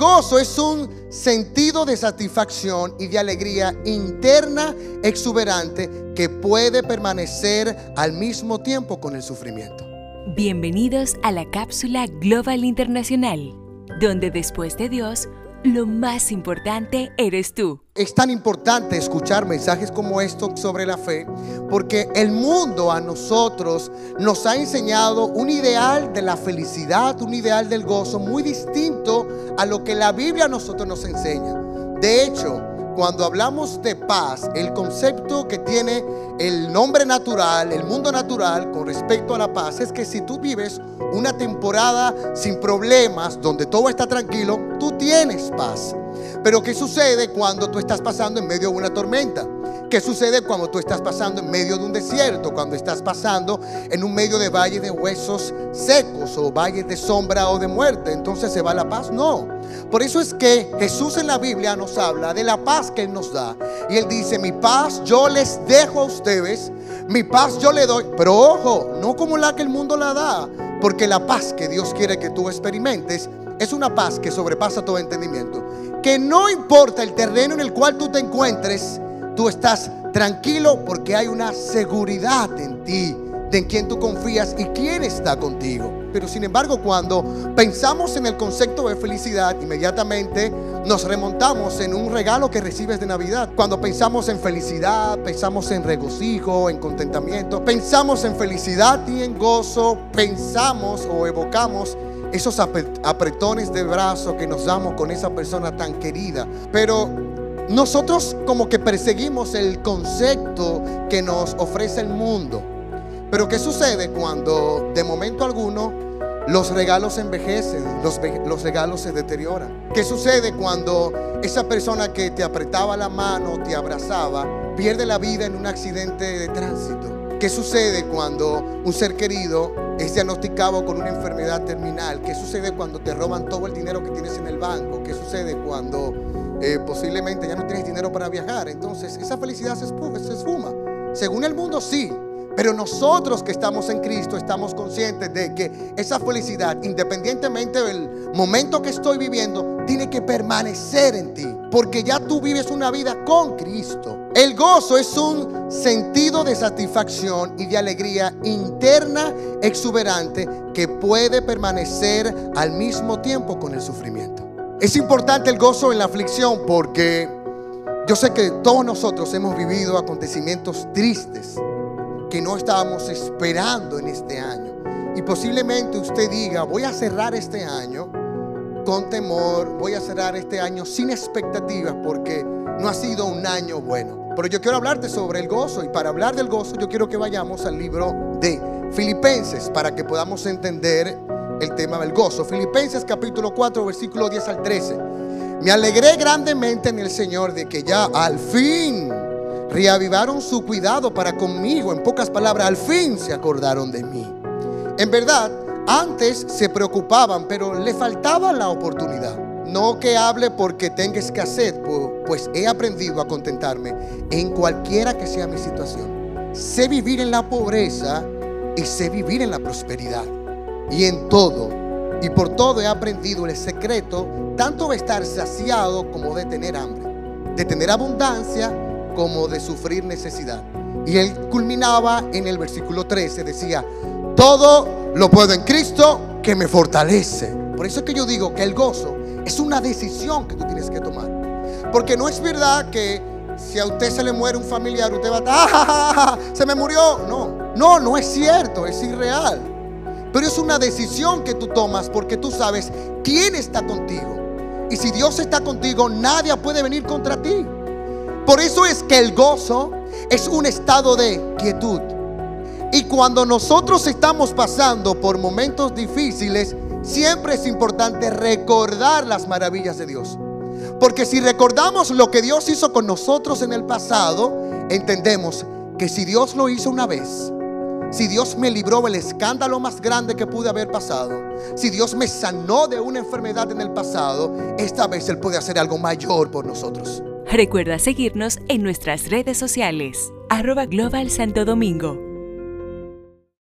gozo es un sentido de satisfacción y de alegría interna exuberante que puede permanecer al mismo tiempo con el sufrimiento. Bienvenidos a la cápsula Global Internacional, donde después de Dios, lo más importante eres tú. Es tan importante escuchar mensajes como estos sobre la fe porque el mundo a nosotros nos ha enseñado un ideal de la felicidad, un ideal del gozo muy distinto a lo que la Biblia a nosotros nos enseña. De hecho, cuando hablamos de paz, el concepto que tiene el nombre natural, el mundo natural con respecto a la paz, es que si tú vives una temporada sin problemas, donde todo está tranquilo, tienes paz. Pero ¿qué sucede cuando tú estás pasando en medio de una tormenta? ¿Qué sucede cuando tú estás pasando en medio de un desierto? Cuando estás pasando en un medio de valle de huesos secos o valles de sombra o de muerte. Entonces se va la paz. No. Por eso es que Jesús en la Biblia nos habla de la paz que Él nos da. Y Él dice, mi paz yo les dejo a ustedes, mi paz yo le doy. Pero ojo, no como la que el mundo la da. Porque la paz que Dios quiere que tú experimentes es una paz que sobrepasa todo entendimiento. Que no importa el terreno en el cual tú te encuentres, tú estás tranquilo porque hay una seguridad en ti, de quién tú confías y quién está contigo. Pero sin embargo, cuando pensamos en el concepto de felicidad, inmediatamente nos remontamos en un regalo que recibes de Navidad. Cuando pensamos en felicidad, pensamos en regocijo, en contentamiento, pensamos en felicidad y en gozo, pensamos o evocamos esos apretones de brazo que nos damos con esa persona tan querida. Pero nosotros como que perseguimos el concepto que nos ofrece el mundo. Pero ¿qué sucede cuando de momento alguno los regalos envejecen, los, los, regalos se deterioran? ¿Qué sucede cuando esa persona que te apretaba la mano, te abrazaba, pierde la vida en un accidente de tránsito? ¿Qué sucede cuando un ser querido es diagnosticado con una enfermedad terminal? ¿Qué sucede cuando te roban todo el dinero que tienes en el banco? ¿Qué sucede cuando eh, posiblemente ya no tienes dinero para viajar? Entonces, esa felicidad se esfuma. Según el mundo, sí. Pero nosotros que estamos en Cristo estamos conscientes de que esa felicidad, independientemente del momento que estoy viviendo, tiene que permanecer en ti. Porque ya tú vives una vida con Cristo. El gozo es un sentido de satisfacción y de alegría interna exuberante que puede permanecer al mismo tiempo con el sufrimiento. Es importante el gozo en la aflicción porque yo sé que todos nosotros hemos vivido acontecimientos tristes que no estábamos esperando en este año. Y posiblemente usted diga, voy a cerrar este año con temor, voy a cerrar este año sin expectativas porque no ha sido un año bueno. Pero yo quiero hablarte sobre el gozo y para hablar del gozo yo quiero que vayamos al libro de Filipenses para que podamos entender el tema del gozo. Filipenses capítulo 4 versículo 10 al 13. Me alegré grandemente en el Señor de que ya al fin reavivaron su cuidado para conmigo. En pocas palabras, al fin se acordaron de mí. En verdad, antes se preocupaban, pero le faltaba la oportunidad. No que hable porque tenga escasez, pues he aprendido a contentarme en cualquiera que sea mi situación. Sé vivir en la pobreza y sé vivir en la prosperidad. Y en todo, y por todo he aprendido el secreto tanto de estar saciado como de tener hambre, de tener abundancia como de sufrir necesidad. Y él culminaba en el versículo 13, decía, todo lo puedo en Cristo que me fortalece. Por eso es que yo digo que el gozo es una decisión que tú tienes que tomar. Porque no es verdad que si a usted se le muere un familiar, usted va a ¡Ah, se me murió. No, no, no es cierto, es irreal. Pero es una decisión que tú tomas porque tú sabes quién está contigo. Y si Dios está contigo, nadie puede venir contra ti. Por eso es que el gozo es un estado de quietud. Y cuando nosotros estamos pasando por momentos difíciles, siempre es importante recordar las maravillas de Dios. Porque si recordamos lo que Dios hizo con nosotros en el pasado, entendemos que si Dios lo hizo una vez, si Dios me libró del escándalo más grande que pude haber pasado, si Dios me sanó de una enfermedad en el pasado, esta vez Él puede hacer algo mayor por nosotros. Recuerda seguirnos en nuestras redes sociales, arroba Global Santo Domingo